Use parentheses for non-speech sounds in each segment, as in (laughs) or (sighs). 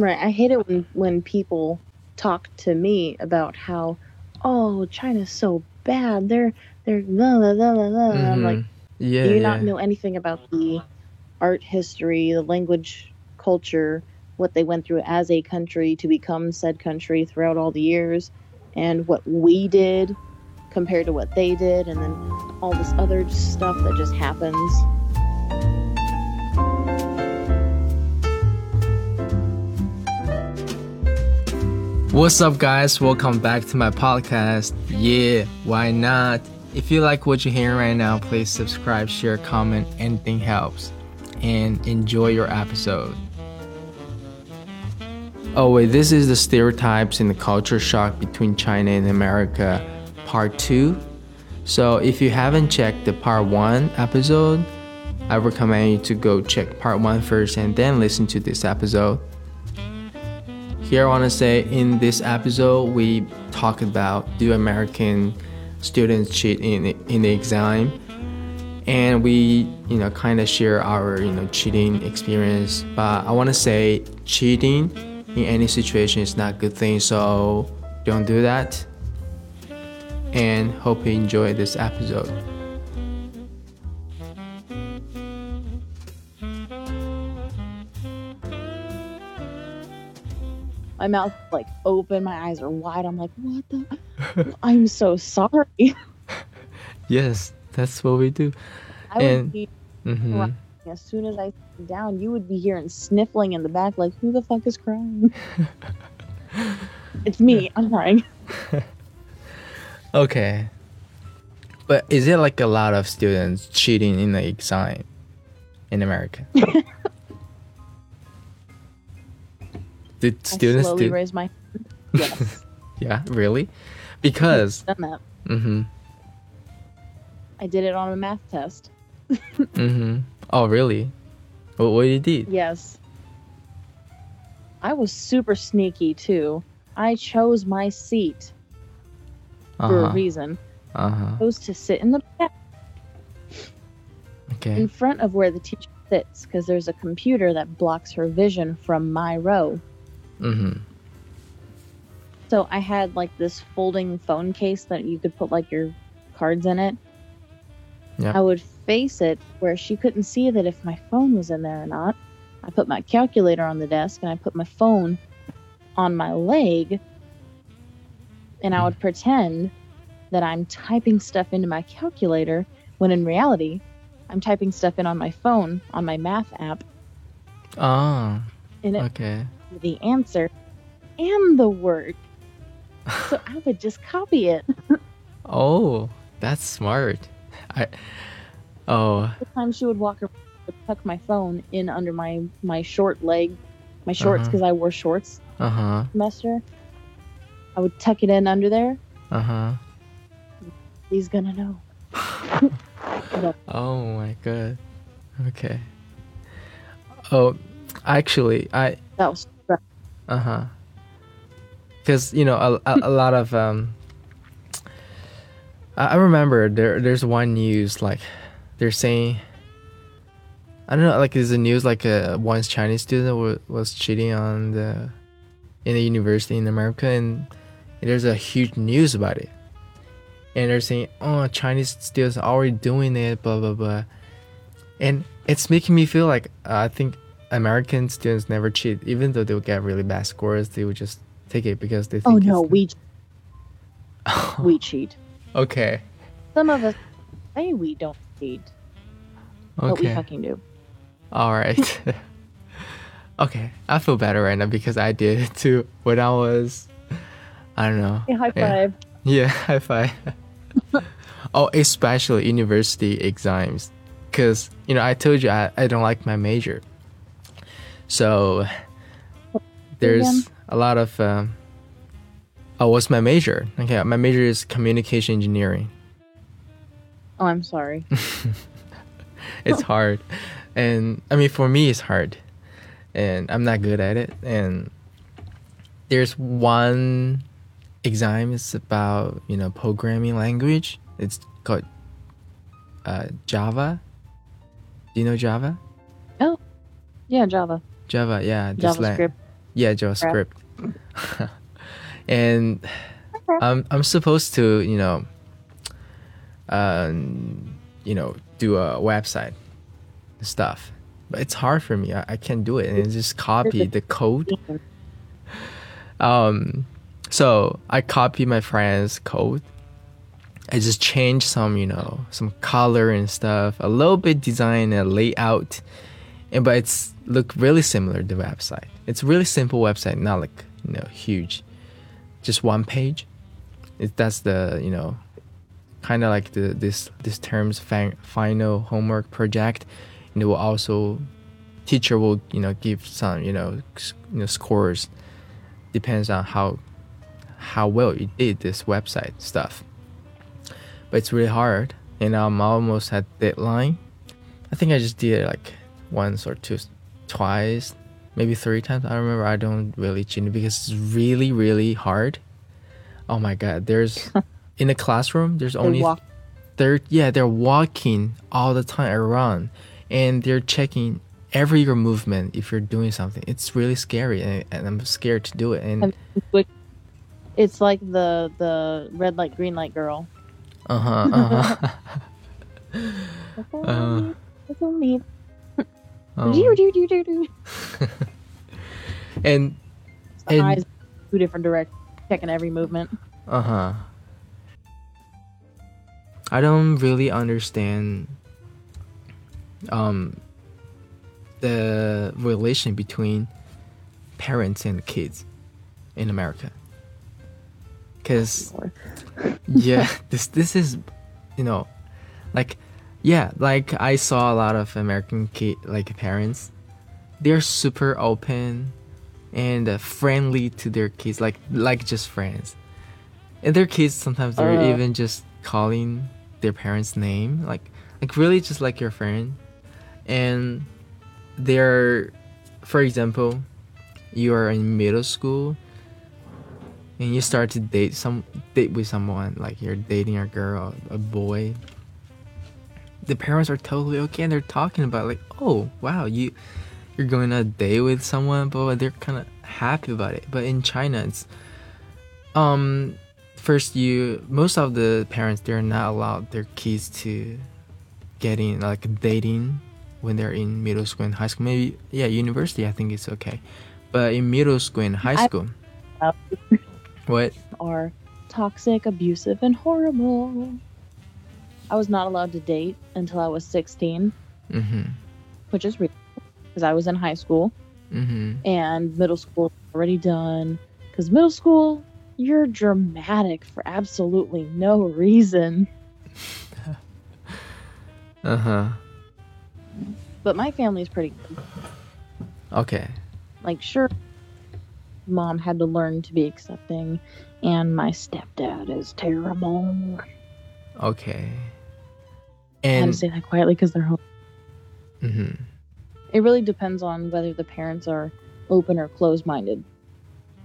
Right. I hate it when when people talk to me about how, oh, China's so bad. They're they're la la la la blah. And I'm like, Mhm. yeah, do you yeah. not know anything about the art history, the language, culture, what they went through as a country to become said country throughout all the years, and what we did compared to what they did, and then all this other stuff that just happens. What's up, guys? Welcome back to my podcast. Yeah, why not? If you like what you're hearing right now, please subscribe, share, comment. Anything helps. And enjoy your episode. Oh, wait, this is the stereotypes and the culture shock between China and America, part two. So, if you haven't checked the part one episode, I recommend you to go check part one first and then listen to this episode. Here, I want to say in this episode, we talk about do American students cheat in in the exam, and we you know kind of share our you know cheating experience. But I want to say cheating in any situation is not a good thing, so don't do that. And hope you enjoy this episode. My mouth like open, my eyes are wide. I'm like, what the? (laughs) I'm so sorry. Yes, that's what we do. I would And- be hmm as soon as I sit down. You would be hearing sniffling in the back, like, who the fuck is crying? (laughs) it's me. I'm crying. (laughs) Okay. But is it like a lot of students cheating in the exam in America? Did I students slowly do? raise my (laughs) hand. Yes, Yeah, really? Because done that. mm-hmm. I did it on a math test. (laughs) Mm-hmm. Oh really? What what you did? Yes. I was super sneaky too. I chose my seat for a Uh-huh. reason. Uh-huh. I chose to sit in the back Okay. in front of where the teacher sits because there's a computer that blocks her vision from my row. Mm-hmm. So I had like this folding phone case that you could put like your cards in it. Yeah. I would face it where she couldn't see that if my phone was in there or not. I put my calculator on the desk and I put my phone on my leg and I would pretend that I'm typing stuff into my calculator when in reality I'm typing stuff in on my phone on my math app Oh, and it okay. The answer and the word. So (laughs) I would just copy it. Oh, that's smart. I Oh, the time she would walk around, tuck my phone in under my my short leg, my shorts Uh-huh. because I wore shorts uh-huh. semester. I would tuck it in under there. Uh-huh. He's gonna know. (laughs) Oh my god. Okay. Oh, actually, I That was uh huh. Because you know a, a, a lot of um. I I remember there there's one news like they're saying. I don't know, like there's a news like a one Chinese student was, was cheating on the in the university in America, and there's a huge news about it. And they're saying, "Oh, Chinese students are already doing it," blah blah blah, and it's making me feel like uh, I think American students never cheat, even though they would get really bad scores. They would just take it because they oh, think. Oh no, we (laughs) we cheat. (laughs) okay. Some of us say we don't cheat, but we fucking do. All right. (laughs) okay, I feel better right now because I did it too when I was. I don't know. High Yeah. five. Yeah, high five. oh, especially university exams. Because, you know, I told you I, I don't like my major. So, there's a lot of. Um, oh, what's my major? Okay, my major is communication engineering. Oh, I'm sorry. (laughs) It's hard. And, I mean, for me, it's hard. And I'm not good at it. And there's one exam it's about you know programming language it's called uh, java do you know java Oh, Yeah, Java, java yeah la- JavaScript. Yeah, JavaScript. (laughs) and I'm I'm supposed to, you know, um, you know, do a website stuff, but it's hard for me. I, I can't do it, and just copy the code. (laughs) Um, so I copy my friend's code. I just change some, you know, some color and stuff, a little bit design and layout, and but it's look really similar to the website. It's really simple website, not like you know huge, just one page. It, that's the you know, kind of like the this this term's fi- final homework project, and it will also teacher will you know give some you know you know scores, depends on how how well you did this website stuff. But it's really hard, and I'm almost at deadline. I think I just did like once or two, twice, maybe three times. I remember. I don't really cheat because it's really, really hard. Oh my god! There's (laughs) in the classroom. There's only walk- they're yeah they're walking all the time around, and they're checking every your movement if you're doing something. It's really scary, and, and I'm scared to do it. And It's like the the red light, green light girl. uh huh, uh do. (laughs) and And- eyes two different directions, checking every movement. Uh huh. I don't really understand um the relation between parents and kids in America. Cuz (laughs) yeah, this this is you know like yeah, like I saw a lot of American kid like parents. They're super open and uh, friendly to their kids like like just friends. And their kids sometimes they're Uh. even just calling their parents name like like really just like your friend. And they're for example you are in middle school and you start to date some date with someone like you're dating a girl a boy the parents are totally okay and they're talking about like oh wow you you're going on a date with someone but they're kind of happy about it. But in china it's um first you most of the parents they're not allowed their kids to getting like dating when they're in middle school and high school. Maybe yeah university i think it's okay. But in middle school and high I- school Uh, (laughs) what? Are toxic, abusive, and horrible. I was not allowed to date until I was 16, mm-hmm which is because I was in high school mm-hmm and middle school already done. Because middle school, you're dramatic for absolutely no reason. (laughs) uh-huh But my family's pretty good. okay like sure mom had to learn to be accepting and my stepdad is terrible okay i had to say that quietly because they're home mm-hmm. it really depends on whether the parents are open or closed-minded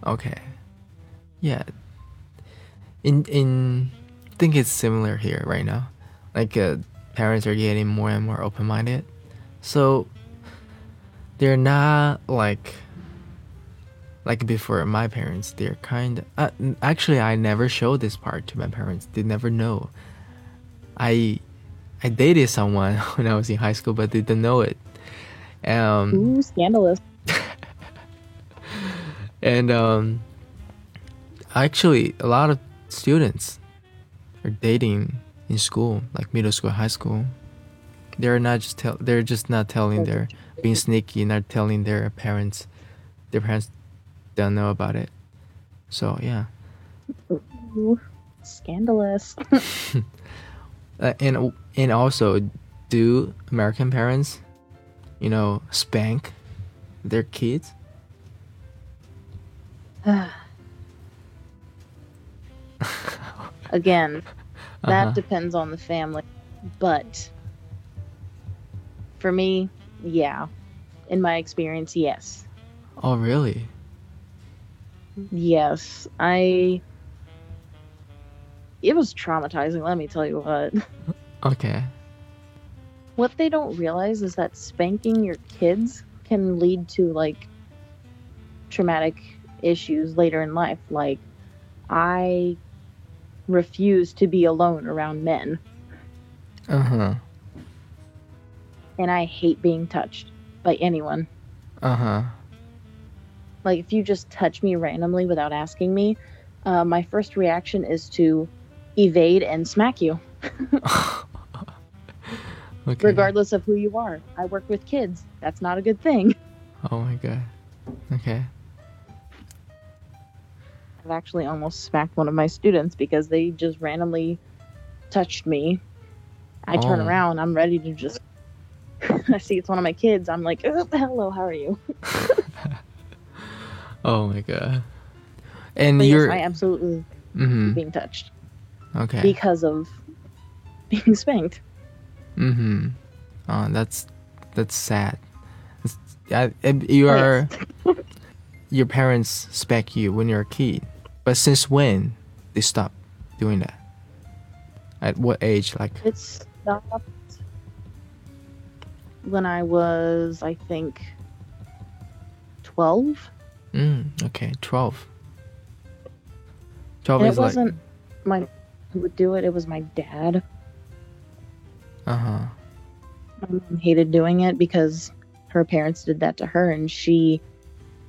Okay. Yeah. In in I think it's similar here right now. Like uh, parents are getting more and more open-minded. So they're not like like before my parents. They're kind of uh, actually I never showed this part to my parents. They never know. I I dated someone (laughs) when I was in high school, but they didn't know it. Um, ooh scandalous (laughs) and um, actually, a lot of students are dating in school, like middle school, high school. They're not just tell. They're just not telling their being sneaky, not telling their parents. Their parents don't know about it. So yeah, Ooh, scandalous (laughs) uh, and and also, do American parents, you know, spank their kids? (sighs) again that Uh-huh. depends on the family but for me yeah in my experience yes Oh really? yes i it was traumatizing let me tell you what (laughs) Okay. what they don't realize is that spanking your kids can lead to like traumatic issues later in life. Like, I refuse to be alone around men, Uh huh. and I hate being touched by anyone. Uh huh. Like, if you just touch me randomly without asking me, uh, my first reaction is to evade and smack you, (laughs) Okay. regardless of who you are. I work with kids. That's not a good thing. Oh my god. Okay. I've actually almost smacked one of my students because they just randomly touched me. I turn Oh. around, I'm ready to just. (laughs) I see it's one of my kids. I'm like, "Oh, hello, how are you? (laughs) Oh my god. And But yes, you're. I absolutely mm-hmm. being touched Okay. because of being (laughs) spanked. Mm-hmm. Oh, that's that's sad. It's, I, you are yes. (laughs) your parents spank you when you're a kid, but since when they stopped doing that? At what age? Like It stopped when I was, I think, 12. mm, okay, twelve. Twelve And is it wasn't my who would do it, it was my dad. uh huh. My mom hated doing it because her parents did that to her and she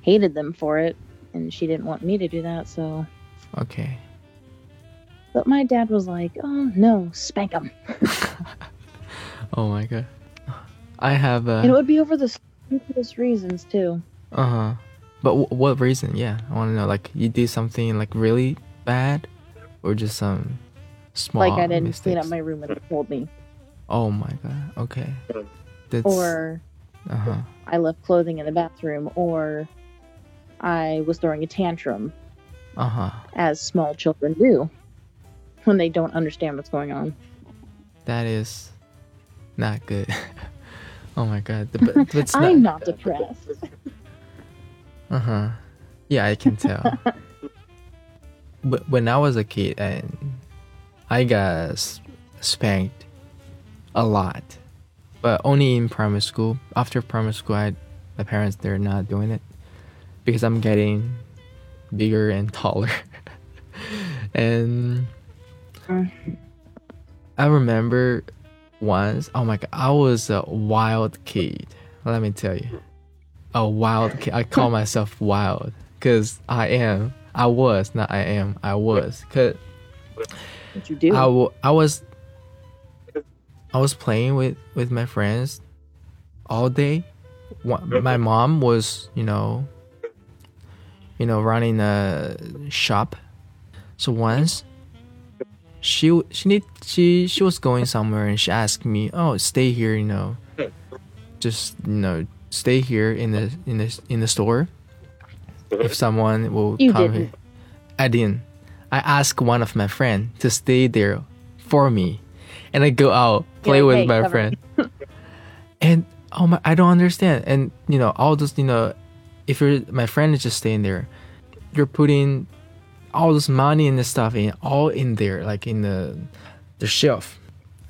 hated them for it and she didn't want me to do that so Okay. but my dad was like oh no spank him. (laughs) Oh my god. I have uh and it would be over the stupidest reasons too uh huh. But w- what reason? Yeah, I want to know. Like you did something like really bad, or just some small like i didn't mistakes? clean up my room and they told me Oh my god. Okay. That's or uh huh. i left clothing in the bathroom or i was throwing a tantrum Uh huh. as small children do when they don't understand what's going on That is not good. (laughs) oh my god. The- But, (laughs) but it's not. i'm not depressed (laughs) Uh huh. Yeah, I can tell. but when I was a kid, and I got spanked a lot, but only in primary school. After primary school, I, my parents they're not doing it because I'm getting bigger and (laughs) taller, and. I remember once. Oh my god, I was a wild kid. Let me tell you a wild kid. I call myself wild because I am. I was, not I am. I was. Cause what you do I, w- I was I was playing with with my friends all day. My mom was, you know, you know, running a shop. So once she she need she she was going somewhere and she asked me, "Oh, stay here, you know, just you know, stay here in the in the in the store. If someone will You come didn't. here." I didn't. I asked one of my friend to stay there for me, and I go out play like, with "Hey, my cover friend. (laughs) and oh my, I don't understand. And you know, all those you know, if you're my friend is just staying there, you're putting all this money and this stuff in all in there, like in the the shelf.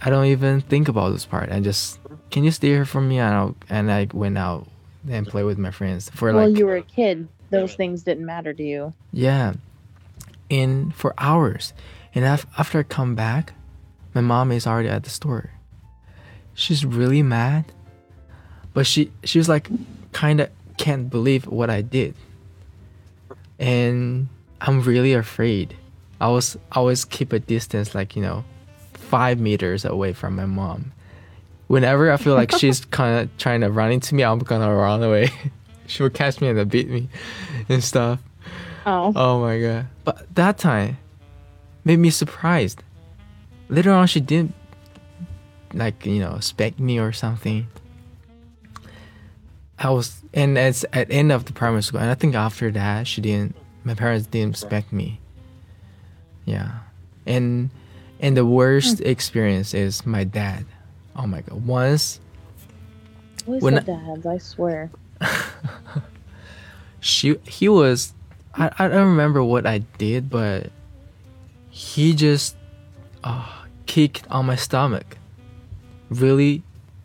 I don't even think about this part. I just can you stay here for me? And I and I went out and play with my friends for well like you were a kid those things didn't matter to you yeah, in for hours. And after I come back, my mom is already at the store. She's really mad, but she she was like, kind of can't believe what I did. And I'm really afraid. I was always keep a distance, like you know, five meters away from my mom. Whenever I feel like (laughs) she's kind of trying to run into me, I'm gonna run away. (laughs) she will catch me and beat me and stuff. Oh Oh my god. But that time made me surprised. Later on she didn't like, you know, spank me or something. I was and it's at end of the primary school and I think after that she didn't my parents didn't spank me. Yeah. And and the worst hmm. experience is my dad. Oh my god. Once Always When dads, I swear. (laughs) she he was I, I don't remember what I did, but he just uh, kicked on my stomach. Really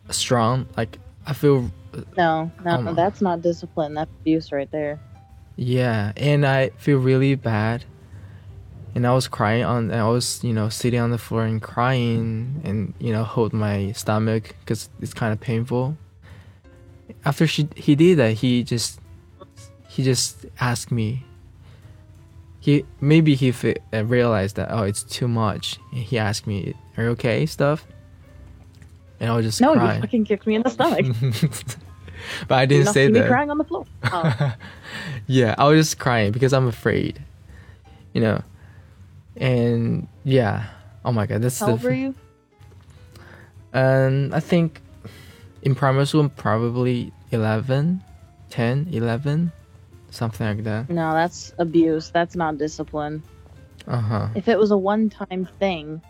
strong. Like I feel No, no, no. that's not discipline. That's abuse right there. Yeah, and I feel really bad. And I was crying on. I was, you know, sitting on the floor and crying, and you know, hold my stomach because it's kind of painful. After she he did that, he just he just asked me. He maybe he uh, realized that oh it's too much. He asked me, "Are you okay?" Stuff. And I was just No, crying. you fucking kicked me in the stomach. (laughs) but I didn't Enough say to me that. crying on the floor. (laughs) Oh, Yeah, I was just crying because I'm afraid. You know. And yeah. Oh my god, that's how the old were you? And I think in primary school probably 11, 10, 11, something like that. No, that's abuse. That's not discipline. Uh-huh. If it was a one-time thing,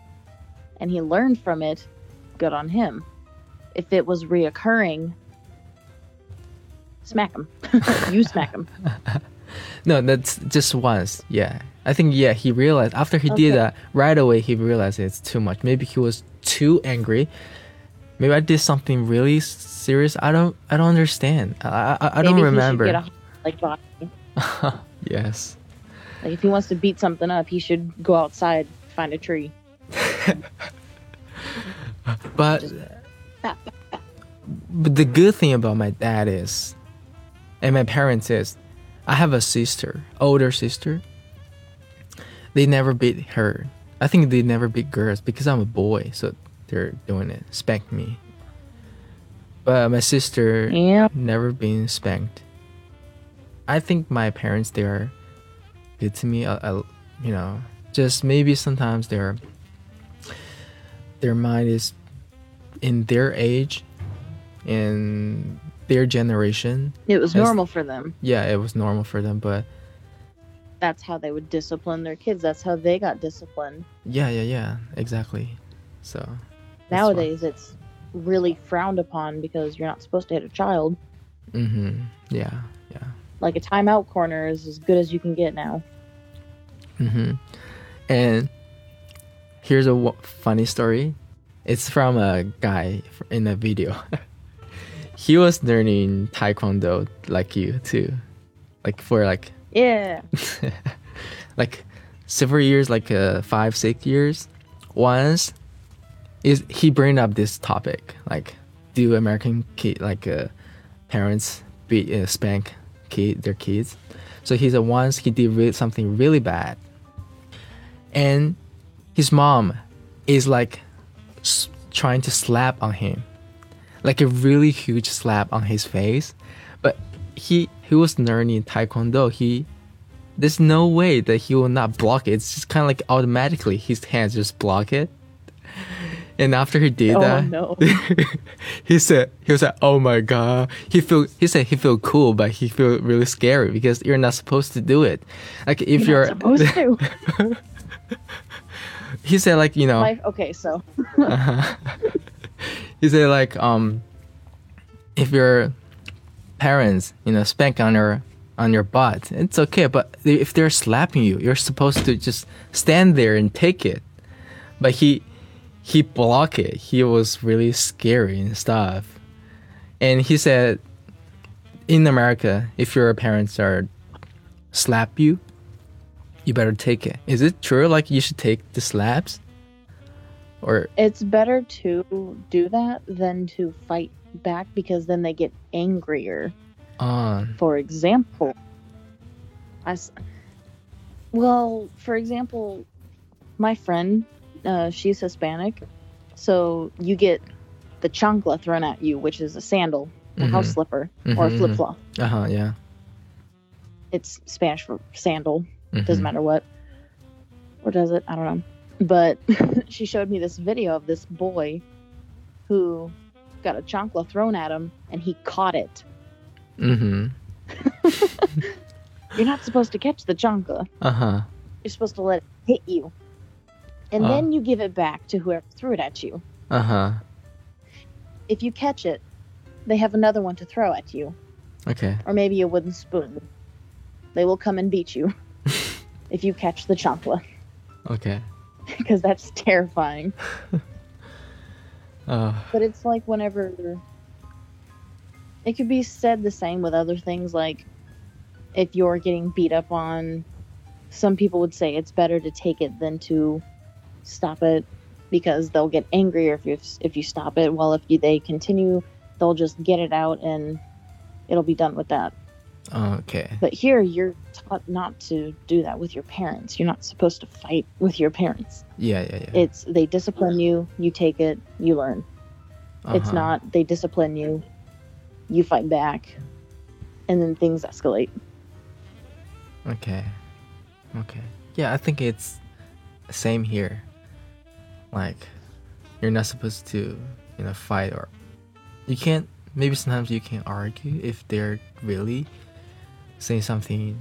and he learned from it, good on him. If it was reoccurring, smack him. (laughs) you smack him. (laughs) No, that's just once. Yeah. I think yeah, he realized after he Okay. did that, right away he realized it's too much. Maybe he was too angry. Maybe I did something really serious. I don't I don't understand. I I, I don't Maybe he should remember. get a like. (laughs) yes. Like if he wants to beat something up, he should go outside, find a tree. (laughs) But but the good thing about my dad is and my parents is I have a sister, older sister. They never beat her. I think they never beat girls because I'm a boy, so they're doing it, spank me. But my sister Yeah. never been spanked. I think my parents they are good to me. I, I, you know, just maybe sometimes their their mind is in their age, in their generation. It was As- normal for them. Yeah, it was normal for them, but That's how they would discipline their kids. That's how they got disciplined. yeah, yeah, yeah, exactly. So Nowadays, it's really frowned upon because you're not supposed to hit a child. Mhm. Yeah, yeah. Like a timeout corner is as good as you can get now. hmm And here's a w- funny story. It's from a guy in a video. (laughs) he was learning taekwondo like you too, like for like Yeah. (laughs) like several years, like uh, five six years. Once is he bring up this topic like do American kid like uh, parents be uh, spank kid their kids? So he said once he did something really bad, and his mom is like trying to slap on him, like a really huge slap on his face, but he he was learning taekwondo. He there's no way that he will not block it. It's just kind of like automatically his hands just block it. And after he did Oh, that, no. (laughs) he said he was like, "Oh my god." He feel he said he feel cool, but he feel really scary because you're not supposed to do it. Like if You're you're, not supposed to. (laughs) he said like you know Like, okay, so (laughs) he said like um if your parents you know spank on your on your butt it's okay but if they're slapping you you're supposed to just stand there and take it but he he blocked it. He was really scary and stuff. And he said in america if your parents are slap you you better take it. Is it true like you should take the slaps? Or it's better to do that than to fight back because then they get angrier. on For example, I well, for example, my friend, uh, she's Hispanic, so you get the chancla thrown at you, which is a sandal, a house Mhm. slipper, or a Mhm, flip flop. uh-huh yeah It's Spanish for sandal. Doesn't Mhm. matter what. Or does it? I don't know. But (laughs) she showed me this video of this boy who got a chancla thrown at him and he caught it. Mm-hmm. (laughs) You're not supposed to catch the chancla. Uh-huh. You're supposed to let it hit you. And Oh. then you give it back to whoever threw it at you. Uh-huh. If you catch it, they have another one to throw at you. Okay. Or maybe a wooden spoon. They will come and beat you (laughs) if you catch the chancla. Okay. (laughs) Because that's terrifying. (laughs) Uh But it's like whenever it could be said the same with other things like if you're getting beat up on, some people would say it's better to take it than to stop it because they'll get angrier if you if you stop it. Well, if you, they continue, they'll just get it out and it'll be done with that. Okay. But here, you're taught not to do that with your parents. You're not supposed to fight with your parents. Yeah, yeah, yeah. It's they discipline you, you take it, you learn. It's Uh-huh. not they discipline you, you fight back, and then things escalate. Okay. Okay. Yeah, I think it's the same here. Like you're not supposed to, you know, fight or you can't maybe sometimes you can argue if they're really saying something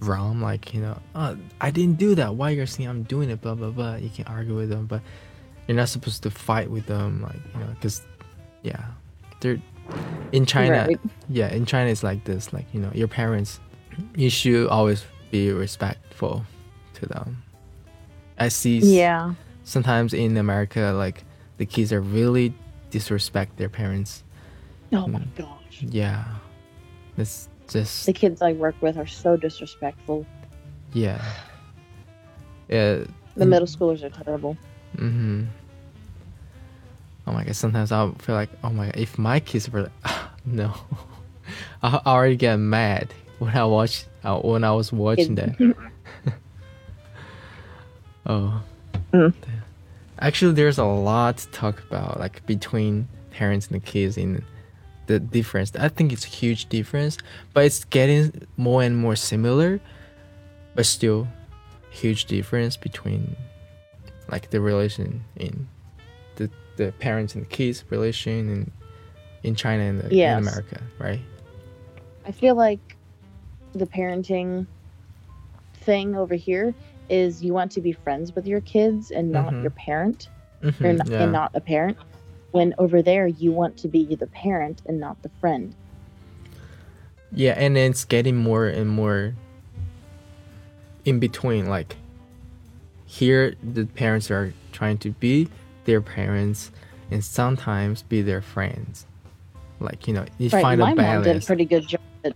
wrong like, you know, oh, I didn't do that. Why you're saying I'm doing it blah blah blah. You can argue with them, but you're not supposed to fight with them like, you know, cuz yeah. They're in China Right. yeah in china it's like this like you know your parents you should always be respectful to them i see Yeah. Sometimes in america like the kids are really disrespect their parents Oh my Mm. gosh. yeah it's just The kids I work with are so disrespectful. yeah yeah The middle schoolers are terrible. mm-hmm oh my god sometimes i'll feel like oh my god if my kids were like (laughs) no i (laughs) I already get mad when i watch uh, when i was watching that (laughs) Oh. Mm. Actually, there's a lot to talk about, like between parents and the kids in the difference. I think it's a huge difference, but it's getting more and more similar, but still huge difference between like the relation in the the parents and the kids relation in in China and the, Yes. in America, right? I feel like the parenting thing over here is you want to be friends with your kids and not Mhm. your parent Mhm, or not, yeah. and not a parent. When over there you want to be the parent and not the friend. Yeah, and it's getting more and more in between. Like here, the parents are trying to be their parents and sometimes be their friends. Like you know, you Right. find My a mom did a pretty good job at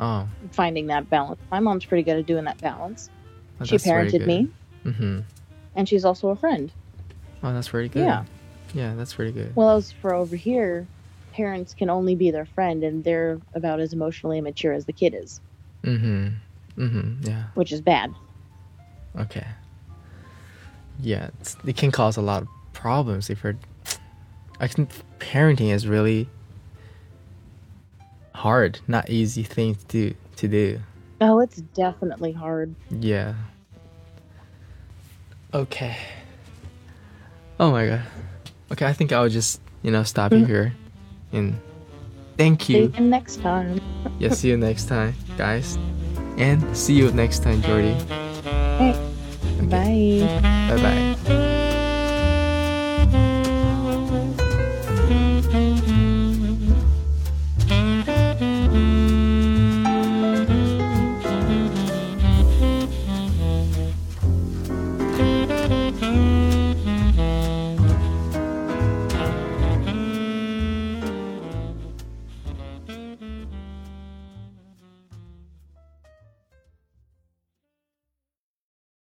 oh, finding that balance. My mom's pretty good at doing that balance. She parented me Mm-hmm. and she's also a friend. Oh, that's pretty good. Yeah. Yeah, that's pretty good. Well, as for over here, parents can only be their friend and they're about as emotionally immature as the kid is, Mm-hmm. Mm-hmm. Yeah. which is bad. Okay. Yeah, it's, it can cause a lot of problems if you're. I think parenting is really hard, not easy thing to do. To do. Oh, it's definitely hard. Yeah. Okay. Oh my god. Okay, I think I'll just you know stop you Mhm. here, and thank you. See you. next time. Yeah, see you next time, guys, and see you next time, Jordy. Bye. Bye bye.